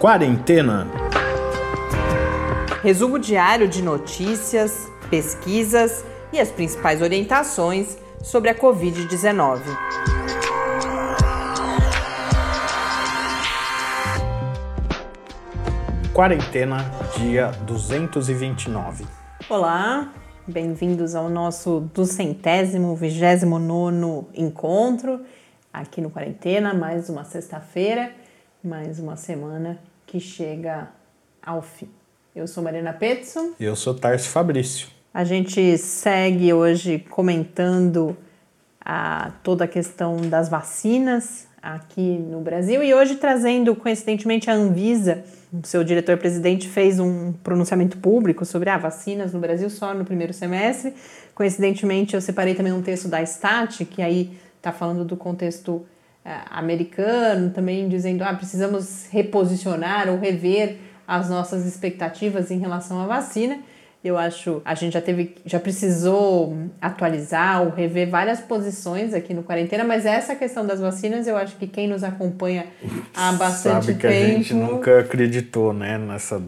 Quarentena. Resumo diário de notícias, pesquisas e as principais orientações sobre a Covid-19. Quarentena, dia 229. Olá, bem-vindos ao nosso duzentésimo, vigésimo nono encontro aqui no Quarentena, mais uma sexta-feira, mais uma semana que chega ao fim. Eu sou Marina Petson. E eu sou Tarso Fabrício. A gente segue hoje comentando a, toda a questão das vacinas aqui no Brasil e hoje trazendo, coincidentemente, a Anvisa, o seu diretor-presidente fez um pronunciamento público sobre ah, vacinas no Brasil só no primeiro semestre. Coincidentemente, eu separei também um texto da Stat, que aí está falando do contexto americano, também dizendo ah, precisamos reposicionar ou rever as nossas expectativas em relação à vacina. Eu acho a gente já teve, já precisou atualizar ou rever várias posições aqui no quarentena, mas essa questão das vacinas, eu acho que quem nos acompanha há bastante Sabe que tempo. a gente nunca acreditou, né, nessa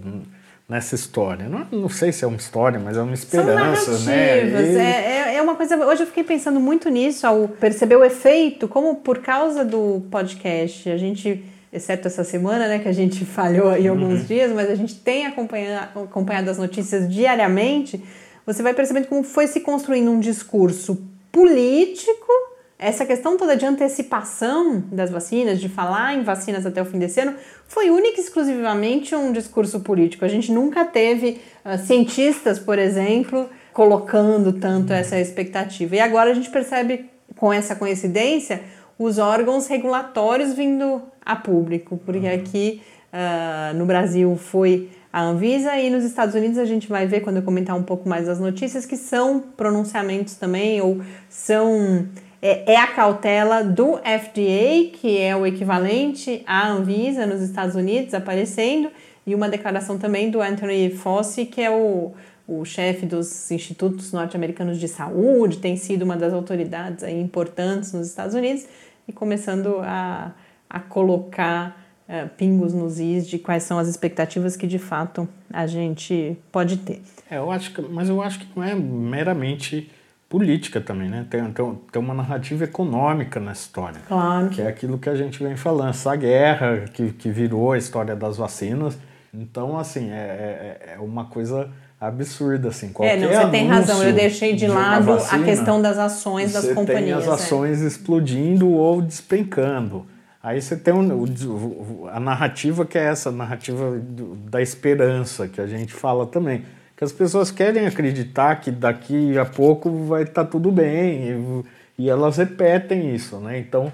nessa história. Não, não sei se é uma história, mas é uma esperança, São né? E... É, é uma coisa. Hoje eu fiquei pensando muito nisso ao perceber o efeito, como por causa do podcast, a gente, exceto essa semana, né, que a gente falhou aí alguns Uhum. dias, mas a gente tem acompanhado, acompanhado as notícias diariamente. Você vai percebendo como foi se construindo um discurso político essa questão toda de antecipação das vacinas, de falar em vacinas até o fim desse ano, foi única e exclusivamente um discurso político. A gente nunca teve uh, cientistas, por exemplo, colocando tanto essa expectativa. E agora a gente percebe, com essa coincidência, os órgãos regulatórios vindo a público, porque aqui uh, no Brasil foi a Anvisa e nos Estados Unidos a gente vai ver quando eu comentar um pouco mais das notícias que são pronunciamentos também ou são é, é, a cautela do FDA, que é o equivalente à Anvisa nos Estados Unidos, aparecendo, e uma declaração também do Anthony Fauci, que é o, o chefe dos institutos norte-americanos de saúde, tem sido uma das autoridades importantes nos Estados Unidos, e começando a, a colocar uh, pingos nos is de quais são as expectativas que de fato a gente pode ter. É, eu acho que, mas eu acho que não é meramente política também, né? Tem, tem, tem, uma narrativa econômica na história. Claro. Que é aquilo que a gente vem falando, essa guerra que, que virou a história das vacinas. Então, assim, é, é, é uma coisa absurda, assim. Qualquer é, não, você tem razão. Eu deixei de, de lado vacina, a questão das ações das companhias. Tem as ações é. explodindo ou despencando. Aí você tem um, a narrativa que é essa, a narrativa da esperança, que a gente fala também que as pessoas querem acreditar que daqui a pouco vai estar tá tudo bem e, e, elas repetem isso, né? Então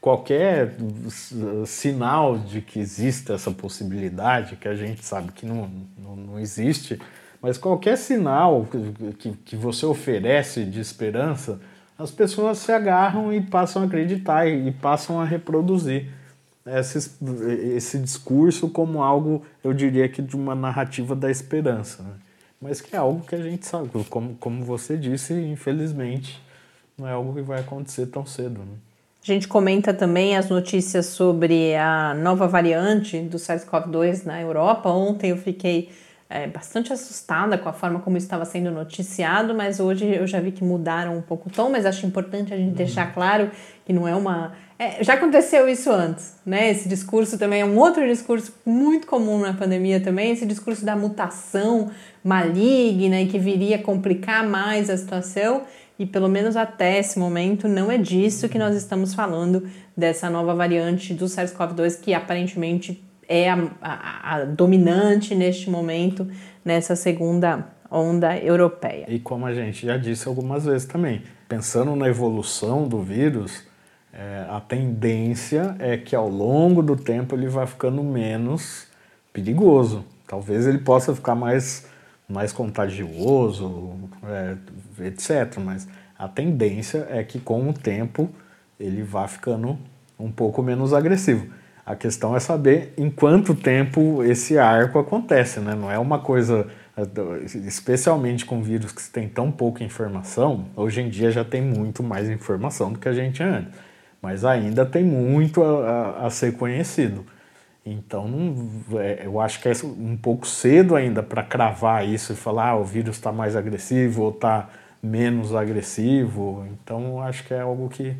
qualquer sinal de que existe essa possibilidade, que a gente sabe que não, não, não existe, mas qualquer sinal que, que você oferece de esperança, as pessoas se agarram e passam a acreditar e, passam a reproduzir esse, esse discurso como algo, eu diria que de uma narrativa da esperança. Né? Mas que é algo que a gente sabe, como, como você disse, infelizmente, não é algo que vai acontecer tão cedo. Né? A gente comenta também as notícias sobre a nova variante do SARS-CoV-2 na Europa. Ontem eu fiquei é, bastante assustada com a forma como estava sendo noticiado, mas hoje eu já vi que mudaram um pouco o tom, mas acho importante a gente uhum. deixar claro que não é uma é, já aconteceu isso antes, né? Esse discurso também é um outro discurso muito comum na pandemia também, esse discurso da mutação maligna e que viria complicar mais a situação. E pelo menos até esse momento não é disso que nós estamos falando, dessa nova variante do SARS-CoV-2 que aparentemente é a, a, a dominante neste momento nessa segunda onda europeia. E como a gente já disse algumas vezes também, pensando na evolução do vírus, é, a tendência é que ao longo do tempo ele vai ficando menos perigoso. Talvez ele possa ficar mais, mais contagioso, é, etc. Mas a tendência é que com o tempo ele vá ficando um pouco menos agressivo. A questão é saber em quanto tempo esse arco acontece, né? Não é uma coisa, especialmente com vírus que tem tão pouca informação, hoje em dia já tem muito mais informação do que a gente antes mas ainda tem muito a, a, a ser conhecido. Então, não, é, eu acho que é um pouco cedo ainda para cravar isso e falar ah, o vírus está mais agressivo ou está menos agressivo. Então, acho que é algo que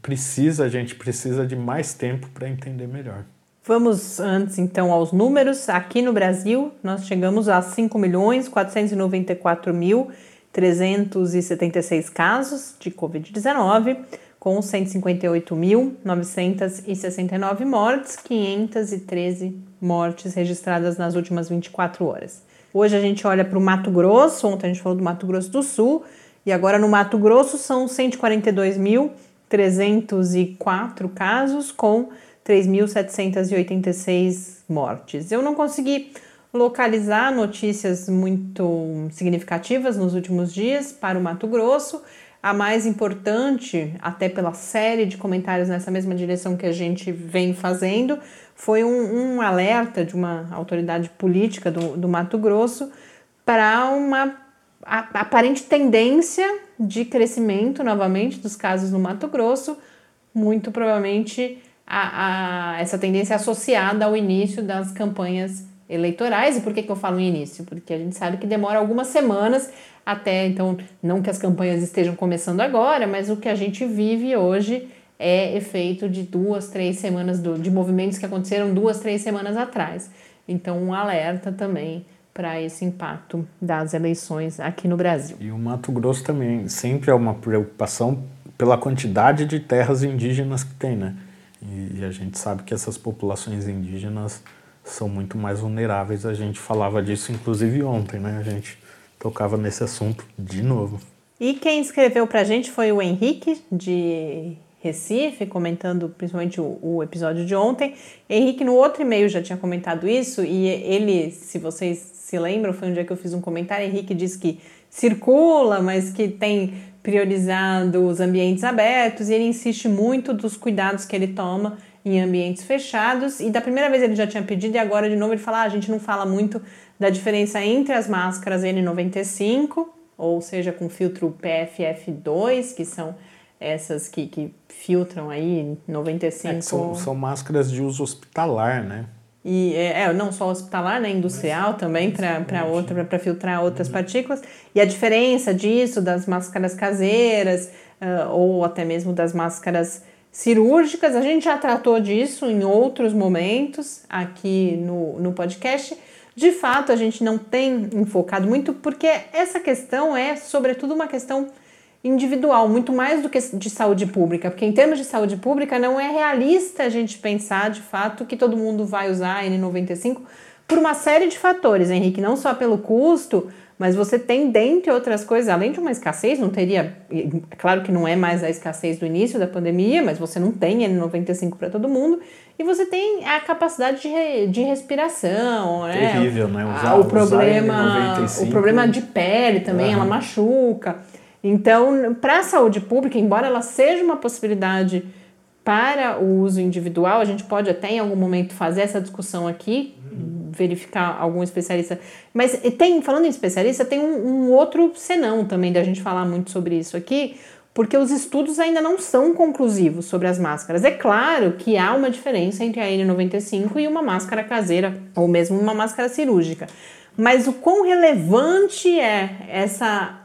precisa, a gente precisa de mais tempo para entender melhor. Vamos antes então aos números. Aqui no Brasil, nós chegamos a 5 milhões 494 mil 376 casos de Covid-19 com 158.969 mortes, 513 mortes registradas nas últimas 24 horas. Hoje a gente olha para o Mato Grosso, ontem a gente falou do Mato Grosso do Sul, e agora no Mato Grosso são 142.304 casos com 3.786 mortes. Eu não consegui localizar notícias muito significativas nos últimos dias para o Mato Grosso. A mais importante, até pela série de comentários nessa mesma direção que a gente vem fazendo, foi um, um alerta de uma autoridade política do, do Mato Grosso para uma aparente tendência de crescimento novamente dos casos no Mato Grosso, muito provavelmente a, a, essa tendência associada ao início das campanhas eleitorais. E por que, que eu falo início? Porque a gente sabe que demora algumas semanas até, então, não que as campanhas estejam começando agora, mas o que a gente vive hoje é efeito de duas, três semanas do, de movimentos que aconteceram duas, três semanas atrás. Então, um alerta também para esse impacto das eleições aqui no Brasil. E o Mato Grosso também sempre é uma preocupação pela quantidade de terras indígenas que tem, né? E a gente sabe que essas populações indígenas são muito mais vulneráveis. A gente falava disso inclusive ontem, né? A gente tocava nesse assunto de novo. E quem escreveu para a gente foi o Henrique, de Recife, comentando principalmente o, o, episódio de ontem. Henrique, no outro e-mail, já tinha comentado isso, e ele, se vocês se lembram, foi um dia que eu fiz um comentário. Henrique disse que circula, mas que tem priorizado os ambientes abertos, e ele insiste muito dos cuidados que ele toma em ambientes fechados. E da primeira vez ele já tinha pedido, e agora de novo ele fala: ah, a gente não fala muito da diferença entre as máscaras N95, ou seja, com filtro PFF2, que são essas que, que filtram aí 95. É, são, são máscaras de uso hospitalar, né? E é, é não só hospitalar, né? Industrial Mas, também para outra para filtrar outras uhum. partículas. E a diferença disso das máscaras caseiras uh, ou até mesmo das máscaras cirúrgicas, a gente já tratou disso em outros momentos aqui no, no podcast. De fato, a gente não tem enfocado muito porque essa questão é, sobretudo, uma questão individual, muito mais do que de saúde pública, porque em termos de saúde pública não é realista a gente pensar de fato que todo mundo vai usar a N95 por uma série de fatores, Henrique, não só pelo custo, mas você tem, dentre outras coisas, além de uma escassez, não teria. É claro que não é mais a escassez do início da pandemia, mas você não tem N95 para todo mundo. E você tem a capacidade de, de respiração, né? Terrível, né? Usar, o problema, o problema de pele também, uhum. ela machuca. Então, para a saúde pública, embora ela seja uma possibilidade para o uso individual, a gente pode até em algum momento fazer essa discussão aqui, verificar algum especialista. Mas tem, falando em especialista, tem um, um outro senão também da gente falar muito sobre isso aqui, porque os estudos ainda não são conclusivos sobre as máscaras. É claro que há uma diferença entre a N95 e uma máscara caseira, ou mesmo uma máscara cirúrgica. Mas o quão relevante é essa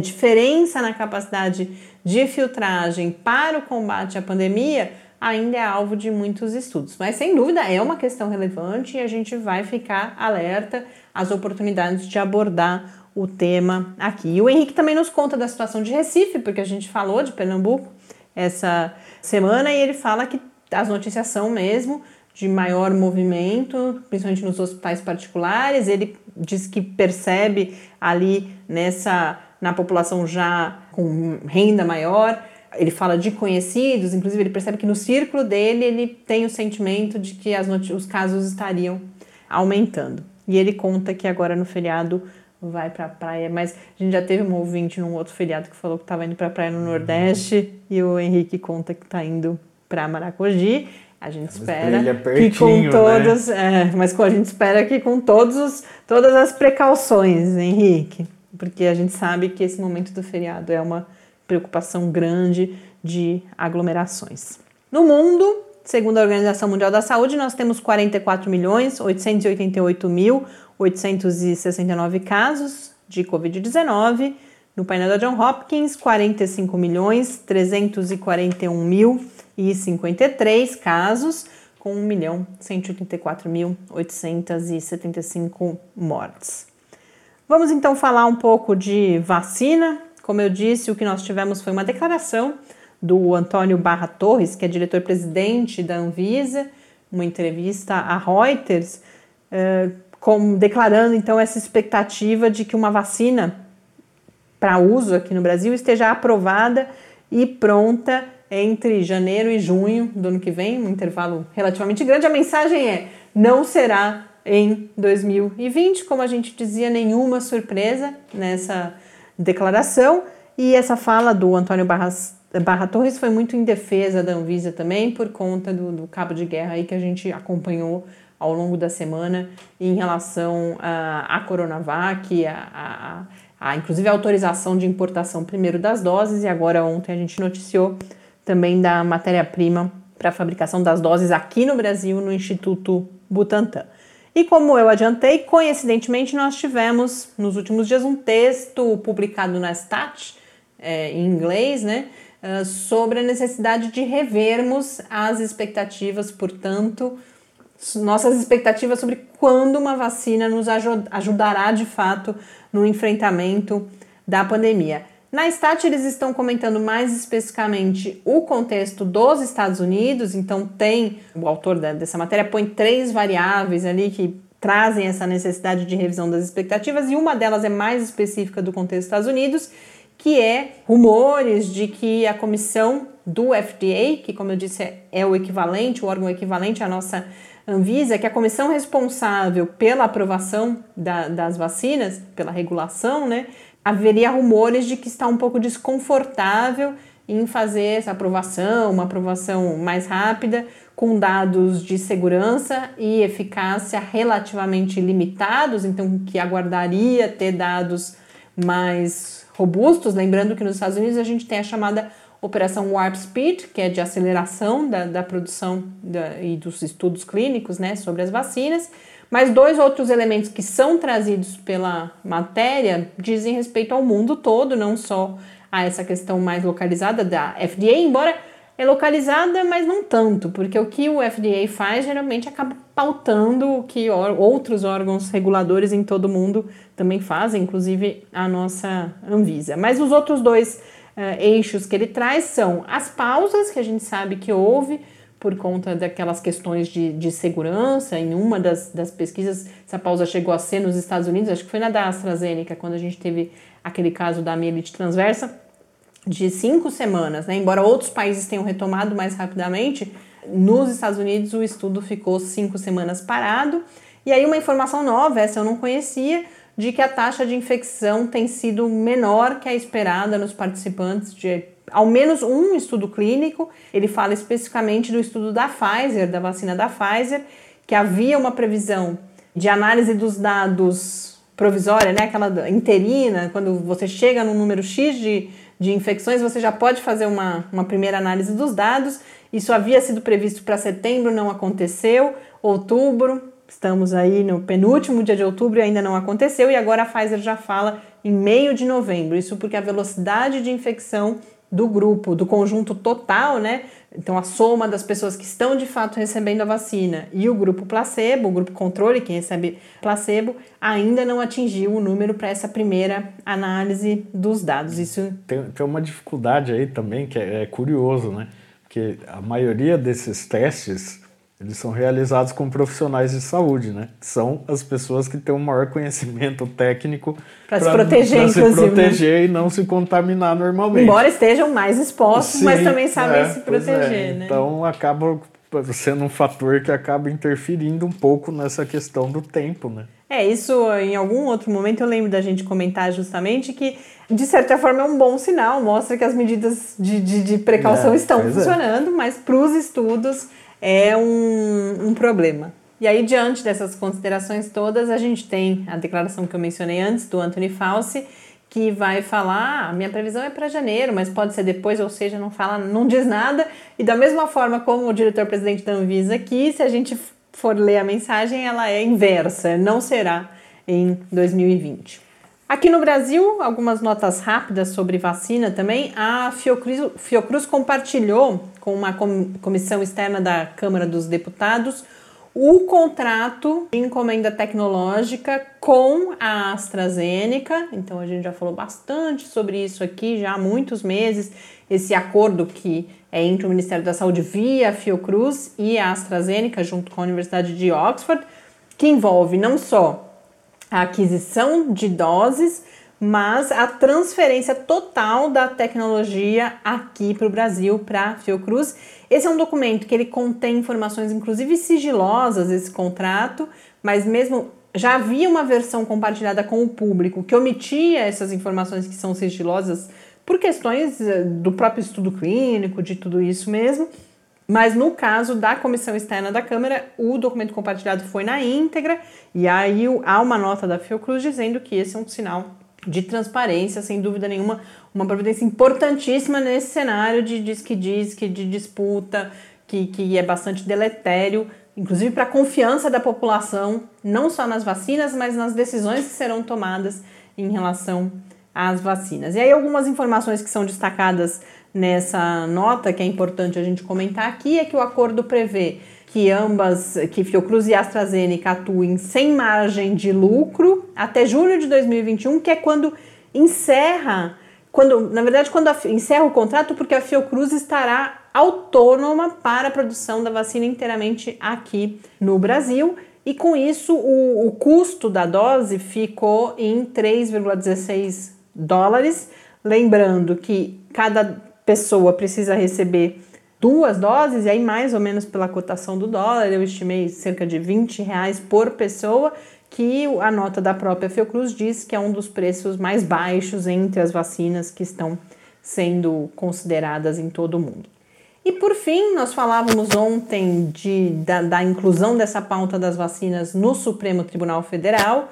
diferença na capacidade de filtragem para o combate à pandemia ainda é alvo de muitos estudos. Mas sem dúvida é uma questão relevante e a gente vai ficar alerta às oportunidades de abordar o tema aqui. E o Henrique também nos conta da situação de Recife, porque a gente falou de Pernambuco essa semana e ele fala que as notícias são mesmo de maior movimento, principalmente nos hospitais particulares. Ele diz que percebe ali nessa na população já com renda maior ele fala de conhecidos, inclusive ele percebe que no círculo dele ele tem o sentimento de que os casos estariam aumentando. E ele conta que agora no feriado vai para a praia, mas a gente já teve um ouvinte num outro feriado que falou que estava indo para a praia no Nordeste e o Henrique conta que está indo para Maracogi. A gente espera que com né? todos, né? é, mas a gente espera que com todos os, todas as precauções, Henrique, porque a gente sabe que esse momento do feriado é uma preocupação grande de aglomerações. No mundo, Segundo a Organização Mundial da Saúde, nós temos 44 milhões 888 mil 869 casos de Covid-19. No painel da John Hopkins, 45 milhões 341 mil e 53 casos, com 1 milhão 184 mil 875 mortes. Vamos então falar um pouco de vacina. Como eu disse, o que nós tivemos foi uma declaração do Antônio Barra Torres, que é diretor-presidente da Anvisa, uma entrevista à Reuters, eh, com, declarando então essa expectativa de que uma vacina para uso aqui no Brasil esteja aprovada e pronta entre janeiro e junho do ano que vem, um intervalo relativamente grande. A mensagem é: não será em 2020, como a gente dizia, nenhuma surpresa nessa declaração. E essa fala do Antônio Barras, Barra Torres foi muito em defesa da Anvisa também, por conta do, do, cabo de guerra aí que a gente acompanhou ao longo da semana em relação à, à Coronavac, a, a, a, inclusive a autorização de importação primeiro das doses, e agora ontem a gente noticiou também da matéria-prima para a fabricação das doses aqui no Brasil, no Instituto Butantan. E como eu adiantei, coincidentemente nós tivemos nos últimos dias um texto publicado na Stat, é, em inglês, né, uh, sobre a necessidade de revermos as expectativas, portanto, nossas expectativas sobre quando uma vacina nos ajudará de fato no enfrentamento da pandemia. Na Stat, eles estão comentando mais especificamente o contexto dos Estados Unidos, então tem o autor dessa matéria põe três variáveis ali que trazem essa necessidade de revisão das expectativas, e uma delas é mais específica do contexto dos Estados Unidos, que é rumores de que a comissão do FDA, que como eu disse é, o equivalente, o órgão equivalente à nossa Anvisa, que a comissão responsável pela aprovação da, das vacinas, pela regulação, né, haveria rumores de que está um pouco desconfortável em fazer essa aprovação, uma aprovação mais rápida, com dados de segurança e eficácia relativamente limitados, então que aguardaria ter dados mais robustos. Lembrando que nos Estados Unidos a gente tem a chamada Operação Warp Speed, que é de aceleração da, da produção da, e dos estudos clínicos né, sobre as vacinas. Mas dois outros elementos que são trazidos pela matéria dizem respeito ao mundo todo, não só a essa questão mais localizada da FDA, embora é localizada, mas não tanto, porque o que o FDA faz geralmente acaba pautando o que outros órgãos reguladores em todo o mundo também fazem, inclusive a nossa Anvisa. Mas os outros dois uh, eixos que ele traz são as pausas, que a gente sabe que houve, por conta daquelas questões de, de segurança. Em uma das, das pesquisas, essa pausa chegou a ser nos Estados Unidos, acho que foi na da AstraZeneca, quando a gente teve aquele caso da mielite transversa, de cinco semanas, né? Embora outros países tenham retomado mais rapidamente, nos Estados Unidos o estudo ficou cinco semanas parado. E aí, uma informação nova, essa eu não conhecia, de que a taxa de infecção tem sido menor que a esperada nos participantes de ao menos um estudo clínico. Ele fala especificamente do estudo da Pfizer, da vacina da Pfizer, que havia uma previsão de análise dos dados provisória, né, aquela interina, quando você chega no número X de, de infecções, você já pode fazer uma, uma primeira análise dos dados. Isso havia sido previsto para setembro, não aconteceu. Outubro, estamos aí no penúltimo dia de outubro e ainda não aconteceu. E agora a Pfizer já fala em meio de novembro. Isso porque a velocidade de infecção do grupo, do conjunto total, né? Então, a soma das pessoas que estão de fato recebendo a vacina e o grupo placebo, o grupo controle, que recebe placebo, ainda não atingiu o número para essa primeira análise dos dados. Isso tem, tem uma dificuldade aí também que é, é curioso, né? Porque a maioria desses testes eles são realizados com profissionais de saúde, né? São as pessoas que têm o maior conhecimento técnico para se proteger, pra se né? proteger né? e não se contaminar normalmente. Embora estejam mais expostos, Sim, mas também sabem é, se proteger, é. né? Então acaba sendo um fator que acaba interferindo um pouco nessa questão do tempo, né? É, isso em algum outro momento eu lembro da gente comentar justamente que, de certa forma, é um bom sinal, mostra que as medidas de, de, de precaução é, estão é. funcionando, é. mas para os estudos é um, um problema. E aí, diante dessas considerações todas, a gente tem a declaração que eu mencionei antes do Anthony Fauci, que vai falar, ah, minha previsão é para janeiro, mas pode ser depois, ou seja, não fala, não diz nada. E da mesma forma como o diretor-presidente da Anvisa aqui, se a gente for ler a mensagem, ela é inversa, não será em 2020. Aqui no Brasil, algumas notas rápidas sobre vacina também. A Fiocruz, Fiocruz compartilhou com uma comissão externa da Câmara dos Deputados o contrato de encomenda tecnológica com a AstraZeneca. Então a gente já falou bastante sobre isso aqui já há muitos meses. Esse acordo que é entre o Ministério da Saúde via Fiocruz e a AstraZeneca, junto com a Universidade de Oxford, que envolve não só a aquisição de doses, mas a transferência total da tecnologia aqui para o Brasil, para a Fiocruz. Esse é um documento que ele contém informações, inclusive sigilosas, esse contrato, mas mesmo já havia uma versão compartilhada com o público que omitia essas informações que são sigilosas por questões eh, do próprio estudo clínico, de tudo isso mesmo. Mas no caso da comissão externa da Câmara, o documento compartilhado foi na íntegra, e aí há uma nota da Fiocruz dizendo que esse é um sinal de transparência, sem dúvida nenhuma, uma providência importantíssima nesse cenário de diz que diz que de disputa, que, que é bastante deletério, inclusive para a confiança da população, não só nas vacinas, mas nas decisões que serão tomadas em relação às vacinas. E aí algumas informações que são destacadas nessa nota, que é importante a gente comentar aqui, é que o acordo prevê que ambas, que Fiocruz e AstraZeneca atuem sem margem de lucro até julho de 2021, que é quando encerra, quando, na verdade, quando a, encerra o contrato, porque a Fiocruz estará autônoma para a produção da vacina inteiramente aqui no Brasil. E com isso, o, o custo da dose ficou em 3,16 dólares. Lembrando que cada pessoa precisa receber duas doses, e aí mais ou menos pela cotação do dólar, eu estimei cerca de 20 reais por pessoa, que a nota da própria Fiocruz diz que é um dos preços mais baixos entre as vacinas que estão sendo consideradas em todo o mundo. E por fim, nós falávamos ontem de, da, da inclusão dessa pauta das vacinas no Supremo Tribunal Federal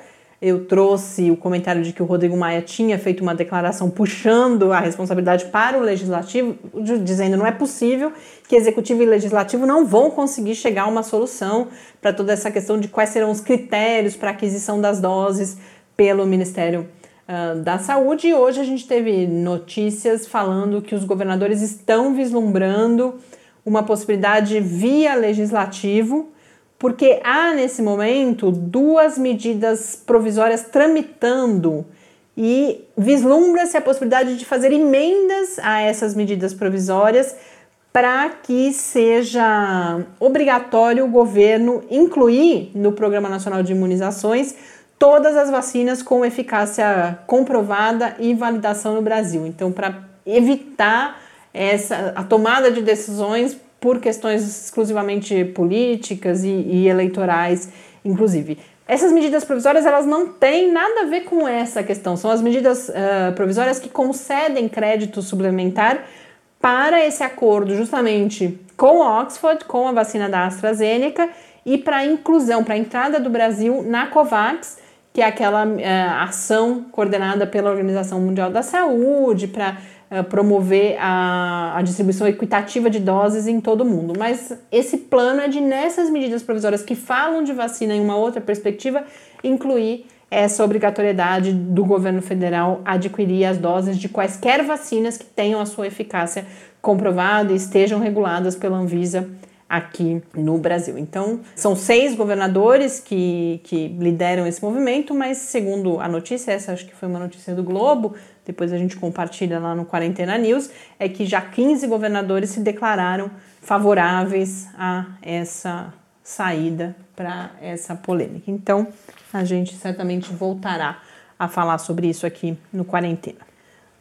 eu trouxe o comentário de que o Rodrigo Maia tinha feito uma declaração puxando a responsabilidade para o legislativo, dizendo não é possível que executivo e legislativo não vão conseguir chegar a uma solução para toda essa questão de quais serão os critérios para aquisição das doses pelo Ministério uh, da Saúde. E hoje a gente teve notícias falando que os governadores estão vislumbrando uma possibilidade via legislativo porque há nesse momento duas medidas provisórias tramitando e vislumbra-se a possibilidade de fazer emendas a essas medidas provisórias para que seja obrigatório o governo incluir no Programa Nacional de Imunizações todas as vacinas com eficácia comprovada e validação no Brasil. Então, para evitar essa a tomada de decisões por questões exclusivamente políticas e, e eleitorais, inclusive. Essas medidas provisórias elas não têm nada a ver com essa questão. São as medidas uh, provisórias que concedem crédito suplementar para esse acordo, justamente com Oxford, com a vacina da AstraZeneca e para a inclusão, para a entrada do Brasil na COVAX, que é aquela uh, ação coordenada pela Organização Mundial da Saúde para promover a, a, distribuição equitativa de doses em todo o mundo. Mas esse plano é de, nessas medidas provisórias que falam de vacina em uma outra perspectiva, incluir essa obrigatoriedade do governo federal adquirir as doses de quaisquer vacinas que tenham a sua eficácia comprovada e estejam reguladas pela Anvisa aqui no Brasil. Então, são seis governadores que, que lideram esse movimento, mas segundo a notícia, essa acho que foi uma notícia do Globo, depois a gente compartilha lá no Quarentena News, é que já 15 governadores se declararam favoráveis a essa saída para essa polêmica. Então, a gente certamente voltará a falar sobre isso aqui no Quarentena.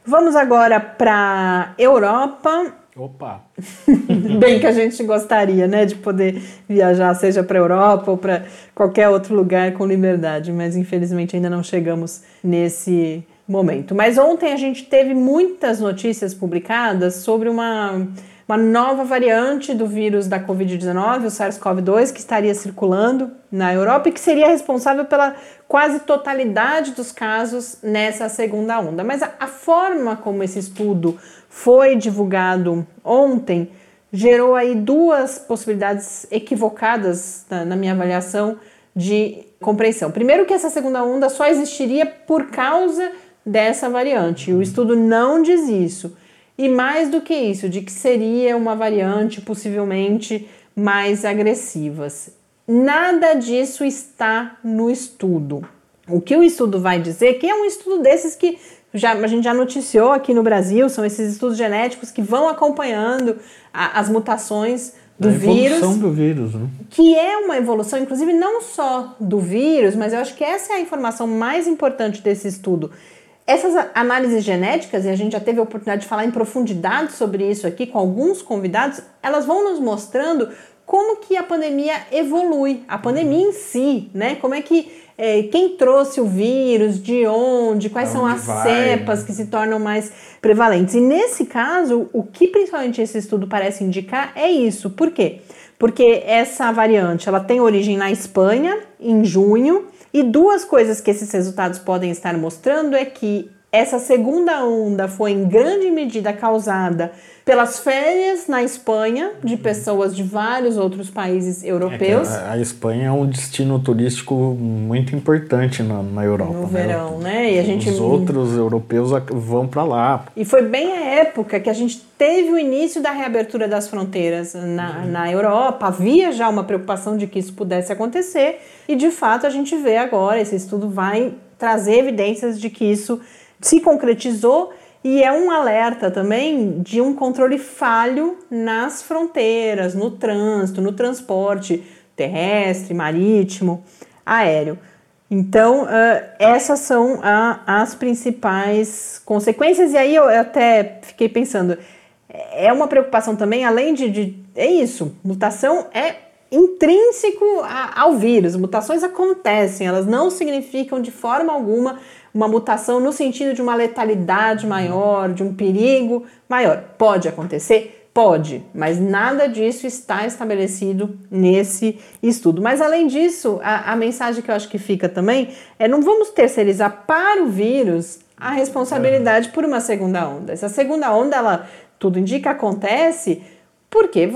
Vamos agora para Europa Opa! Bem que a gente gostaria, né, de poder viajar, seja para a Europa ou para qualquer outro lugar com liberdade, mas infelizmente ainda não chegamos nesse momento. Mas ontem a gente teve muitas notícias publicadas sobre uma uma nova variante do vírus da Covid-19, o SARS-CoV-2, que estaria circulando na Europa e que seria responsável pela quase totalidade dos casos nessa segunda onda. Mas a, a forma como esse estudo foi divulgado ontem gerou aí duas possibilidades equivocadas na, na minha avaliação de compreensão. Primeiro que essa segunda onda só existiria por causa dessa variante. O estudo não diz isso. E mais do que isso, de que seria uma variante possivelmente mais agressivas. Nada disso está no estudo. O que o estudo vai dizer, que é um estudo desses que já, a gente já noticiou aqui no Brasil, são esses estudos genéticos que vão acompanhando a, as mutações do a vírus. do vírus, né? Que é uma evolução, inclusive, não só do vírus, mas eu acho que essa é a informação mais importante desse estudo. Essas análises genéticas, e a gente já teve a oportunidade de falar em profundidade sobre isso aqui com alguns convidados, elas vão nos mostrando como que a pandemia evolui, a pandemia em si, né? Como é que é, quem trouxe o vírus, de onde, quais são as vai, cepas né? que se tornam mais prevalentes. E nesse caso, o que principalmente esse estudo parece indicar é isso. Por quê? Porque essa variante ela tem origem na Espanha em junho e duas coisas que esses resultados podem estar mostrando é que essa segunda onda foi em grande medida causada pelas férias na Espanha de pessoas de vários outros países europeus. É a, Espanha é um destino turístico muito importante na, na Europa. No né? verão, né? E a gente os outros europeus vão para lá. E foi bem a época que a gente teve o início da reabertura das fronteiras na, uhum. na Europa. Havia já uma preocupação de que isso pudesse acontecer e de fato a gente vê agora esse estudo vai trazer evidências de que isso se concretizou e é um alerta também de um controle falho nas fronteiras, no trânsito, no transporte terrestre, marítimo, aéreo. Então, uh, essas são as principais consequências, e aí eu até fiquei pensando, é uma preocupação também, além de, de é isso, mutação é intrínseco a, ao vírus, mutações acontecem, elas não significam de forma alguma uma mutação no sentido de uma letalidade maior, de um perigo maior. Pode acontecer? Pode, mas nada disso está estabelecido nesse estudo. Mas além disso, a, a mensagem que eu acho que fica também é não vamos terceirizar para o vírus a responsabilidade por uma segunda onda. Essa segunda onda, ela tudo indica acontece porque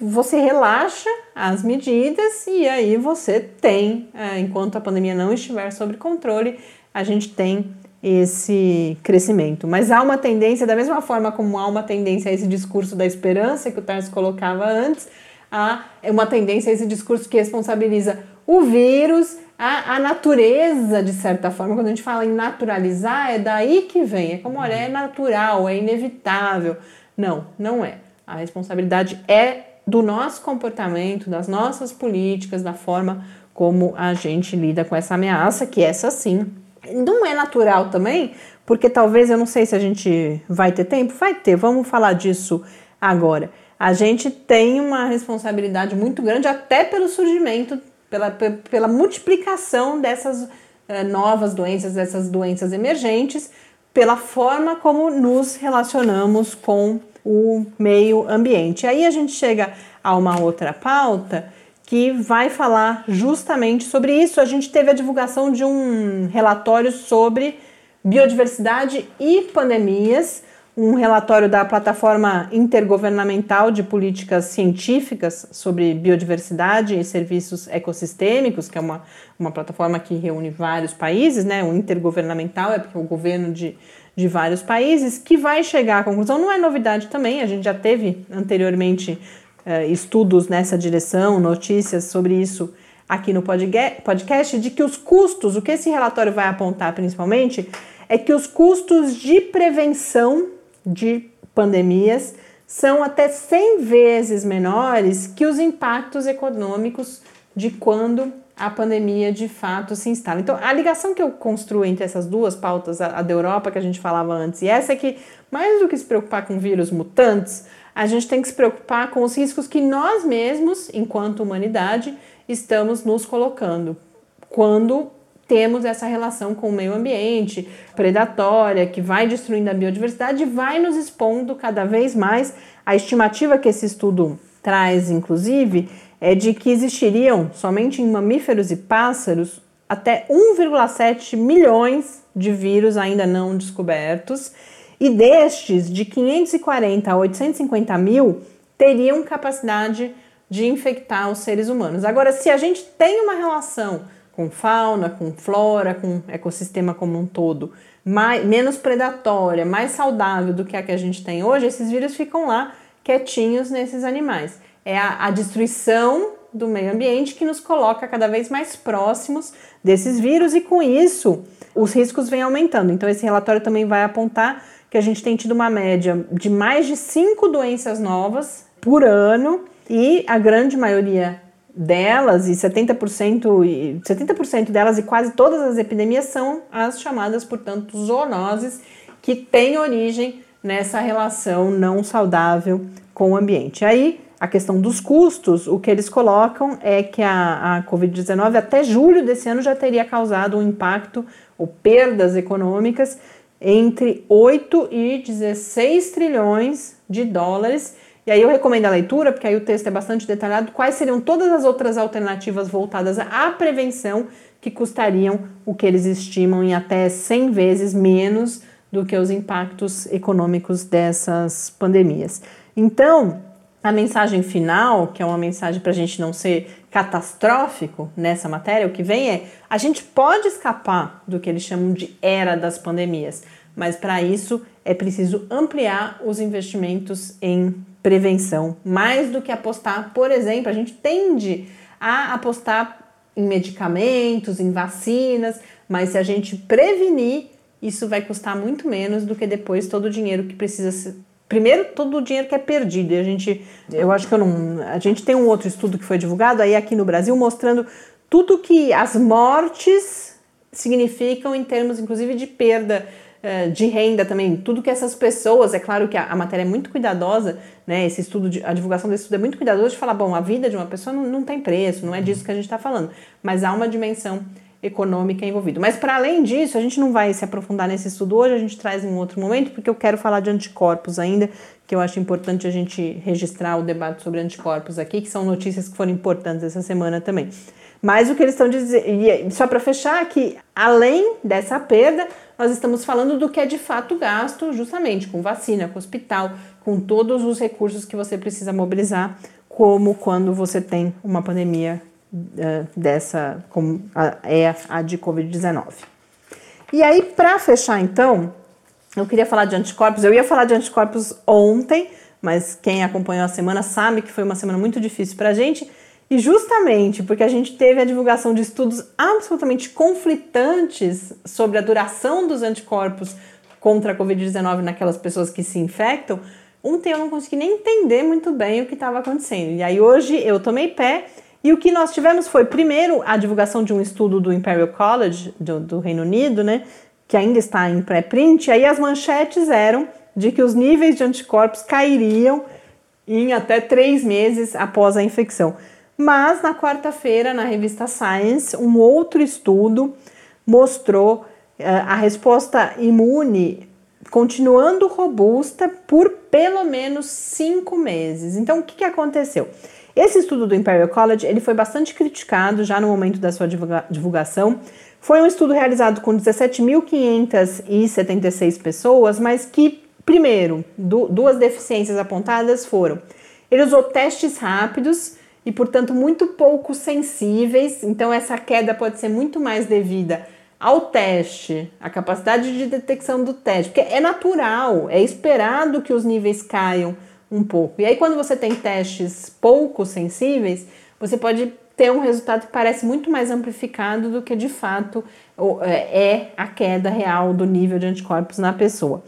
você, relaxa as medidas e aí você tem, é, enquanto a pandemia não estiver sob controle, a gente tem esse crescimento. Mas há uma tendência, da mesma forma como há uma tendência a esse discurso da esperança que o Tarso colocava antes, há uma tendência a esse discurso que responsabiliza o vírus, a, a natureza, de certa forma. Quando a gente fala em naturalizar, é daí que vem. É como, olha, é natural, é inevitável. Não, não é. A responsabilidade é do nosso comportamento, das nossas políticas, da forma como a gente lida com essa ameaça, que essa sim não é natural também, porque talvez eu não sei se a gente vai ter tempo, vai ter, vamos falar disso agora. A gente tem uma responsabilidade muito grande, até pelo surgimento, pela, pela multiplicação dessas eh, novas doenças, dessas doenças emergentes, pela forma como nos relacionamos com o meio ambiente. Aí a gente chega a uma outra pauta que vai falar justamente sobre isso. A gente teve a divulgação de um relatório sobre biodiversidade e pandemias, um relatório da plataforma intergovernamental de políticas científicas sobre biodiversidade e serviços ecossistêmicos, que é uma, uma plataforma que reúne vários países, né? O intergovernamental é porque é o governo de, de vários países, que vai chegar à conclusão, não é novidade também, a gente já teve anteriormente estudos nessa direção, notícias sobre isso aqui no podcast, de que os custos, o que esse relatório vai apontar principalmente, é que os custos de prevenção de pandemias são até 100 vezes menores que os impactos econômicos de quando a pandemia de fato se instala. Então, a ligação que eu construo entre essas duas pautas, a da Europa que a gente falava antes e essa é que, mais do que se preocupar com vírus mutantes, a gente tem que se preocupar com os riscos que nós mesmos, enquanto humanidade, estamos nos colocando quando temos essa relação com o meio ambiente predatória que vai destruindo a biodiversidade, vai nos expondo cada vez mais. A estimativa que esse estudo traz, inclusive, é de que existiriam somente em mamíferos e pássaros até 1,7 milhões de vírus ainda não descobertos, e destes, de 540 a 850 mil teriam capacidade de infectar os seres humanos. Agora, se a gente tem uma relação com fauna, com flora, com ecossistema como um todo, mais, menos predatória, mais saudável do que a que a gente tem hoje, esses vírus ficam lá quietinhos nesses animais. É a, a destruição do meio ambiente que nos coloca cada vez mais próximos desses vírus e com isso os riscos vêm aumentando. Então esse relatório também vai apontar que a gente tem tido uma média de mais de cinco doenças novas por ano e a grande maioria delas, e 70%, e 70% delas e quase todas as epidemias são as chamadas, portanto, zoonoses, que têm origem nessa relação não saudável com o ambiente. Aí, a questão dos custos, o que eles colocam é que a, a Covid-19 até julho desse ano já teria causado um impacto ou perdas econômicas entre 8 e 16 trilhões de dólares e aí eu recomendo a leitura, porque aí o texto é bastante detalhado, quais seriam todas as outras alternativas voltadas à prevenção que custariam o que eles estimam em até 100 vezes menos do que os impactos econômicos dessas pandemias. Então, a mensagem final, que é uma mensagem para a gente não ser catastrófico nessa matéria, o que vem é: a gente pode escapar do que eles chamam de era das pandemias, mas para isso é preciso ampliar os investimentos em prevenção, mais do que apostar, por exemplo, a gente tende a apostar em medicamentos, em vacinas, mas se a gente prevenir, isso vai custar muito menos do que depois todo o dinheiro que precisa ser. Primeiro, todo o dinheiro que é perdido. E a gente, eu acho que eu não. A gente tem um outro estudo que foi divulgado aí aqui no Brasil mostrando tudo que as mortes significam em termos, inclusive, de perda de renda também, tudo que essas pessoas, é claro que a, a, matéria é muito cuidadosa, né? Esse estudo, de, a divulgação desse estudo é muito cuidadosa de falar, bom, a vida de uma pessoa não, não tem preço, não é disso que a gente está falando, mas há uma dimensão econômica envolvida. Mas para além disso, a gente não vai se aprofundar nesse estudo hoje, a gente traz em outro momento, porque eu quero falar de anticorpos ainda, que eu acho importante a gente registrar o debate sobre anticorpos aqui, que são notícias que foram importantes essa semana também. Mas o que eles estão dizendo, só para fechar, que além dessa perda, nós estamos falando do que é de fato gasto, justamente com vacina, com hospital, com todos os recursos que você precisa mobilizar, como quando você tem uma pandemia uh, dessa, como a, é a de Covid-19. E aí, para fechar então, eu queria falar de anticorpos. Eu ia falar de anticorpos ontem, mas quem acompanhou a semana sabe que foi uma semana muito difícil para a gente. E justamente porque a gente teve a divulgação de estudos absolutamente conflitantes sobre a duração dos anticorpos contra a Covid-19 naquelas pessoas que se infectam, ontem eu não consegui nem entender muito bem o que estava acontecendo. E aí hoje eu tomei pé e o que nós tivemos foi, primeiro, a divulgação de um estudo do Imperial College do, do Reino Unido, né, que ainda está em pré-print, aí as manchetes eram de que os níveis de anticorpos cairiam em até três meses após a infecção. Mas na quarta-feira, na revista Science, um outro estudo mostrou uh, a resposta imune continuando robusta por pelo menos cinco meses. Então, o que, que aconteceu? Esse estudo do Imperial College ele foi bastante criticado já no momento da sua divulga divulgação. Foi um estudo realizado com 17.576 pessoas, mas que, primeiro, du duas deficiências apontadas foram: ele usou testes rápidos e, portanto, muito pouco sensíveis. Então, essa queda pode ser muito mais devida ao teste, à capacidade de detecção do teste, porque é natural, é esperado que os níveis caiam um pouco. E aí, quando você tem testes pouco sensíveis, você pode ter um resultado que parece muito mais amplificado do que de fato é, é a queda real do nível de anticorpos na pessoa.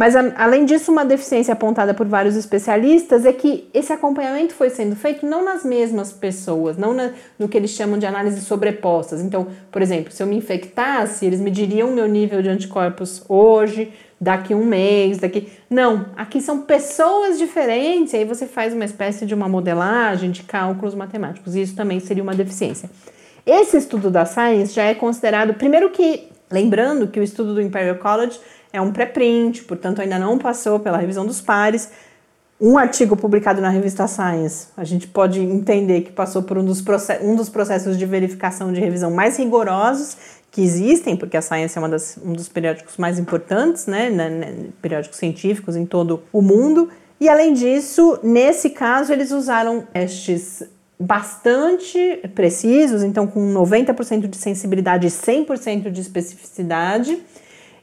Mas, a, além disso, uma deficiência apontada por vários especialistas é que esse acompanhamento foi sendo feito não nas mesmas pessoas, não na, no que eles chamam de análises sobrepostas. Então, por exemplo, se eu me infectasse, eles mediriam meu nível de anticorpos hoje, daqui um mês, daqui. Não, aqui são pessoas diferentes, e aí você faz uma espécie de uma modelagem de cálculos matemáticos, e isso também seria uma deficiência. Esse estudo da Science já é considerado, primeiro que, lembrando que o estudo do Imperial College é um pré-print, portanto ainda não passou pela revisão dos pares. um artigo publicado na revista Science, a gente pode entender que passou por um dos, um dos processos de verificação de revisão mais rigorosos que existem, porque a Science é das, um dos periódicos mais importantes, né, né, periódicos científicos em todo o mundo. E além disso, nesse caso, eles usaram testes bastante precisos, então com 90% de sensibilidade e 100% de especificidade,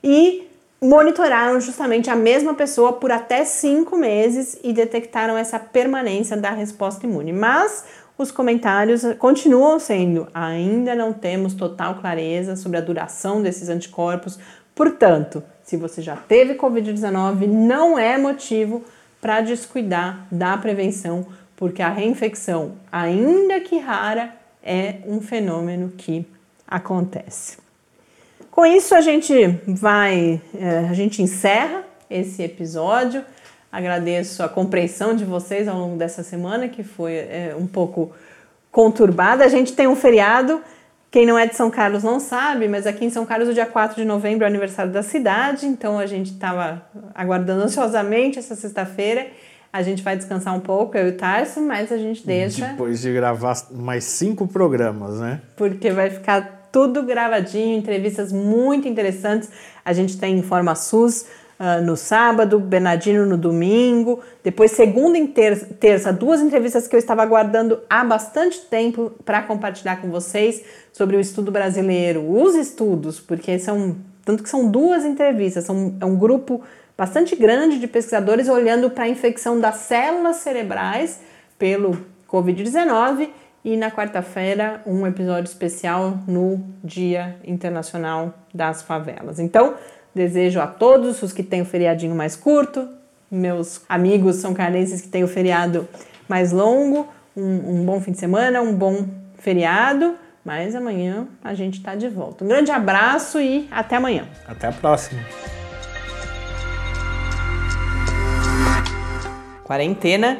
e monitoraram justamente a mesma pessoa por até cinco meses e detectaram essa permanência da resposta imune. Mas os comentários continuam sendo: ainda não temos total clareza sobre a duração desses anticorpos. Portanto, se você já teve Covid-19, não é motivo para descuidar da prevenção, porque a reinfecção, ainda que rara, é um fenômeno que acontece. Com isso a gente vai, é, a gente encerra esse episódio. Agradeço a compreensão de vocês ao longo dessa semana, que foi é, um pouco conturbada. A gente tem um feriado, quem não é de São Carlos não sabe, mas aqui em São Carlos, o dia 4 de novembro é o aniversário da cidade, então a gente estava aguardando ansiosamente essa sexta-feira. A gente vai descansar um pouco, eu e o Tarso, mas a gente deixa. Depois de gravar mais cinco programas, né? Porque vai ficar tudo gravadinho, entrevistas muito interessantes. A gente tem Informa SUS uh, no sábado, Bernardino no domingo, depois segunda e terça, terça, duas entrevistas que eu estava aguardando há bastante tempo para compartilhar com vocês sobre o estudo brasileiro, os estudos, porque são tanto que são duas entrevistas, são, é um grupo bastante grande de pesquisadores olhando para a infecção das células cerebrais pelo Covid-19 e na quarta-feira, um episódio especial no Dia Internacional das Favelas. Então, desejo a todos os que têm o feriadinho mais curto, meus amigos são carnenses que têm o feriado mais longo, um, um bom fim de semana, um bom feriado. Mas amanhã a gente está de volta. Um grande abraço e até amanhã. Até a próxima. Quarentena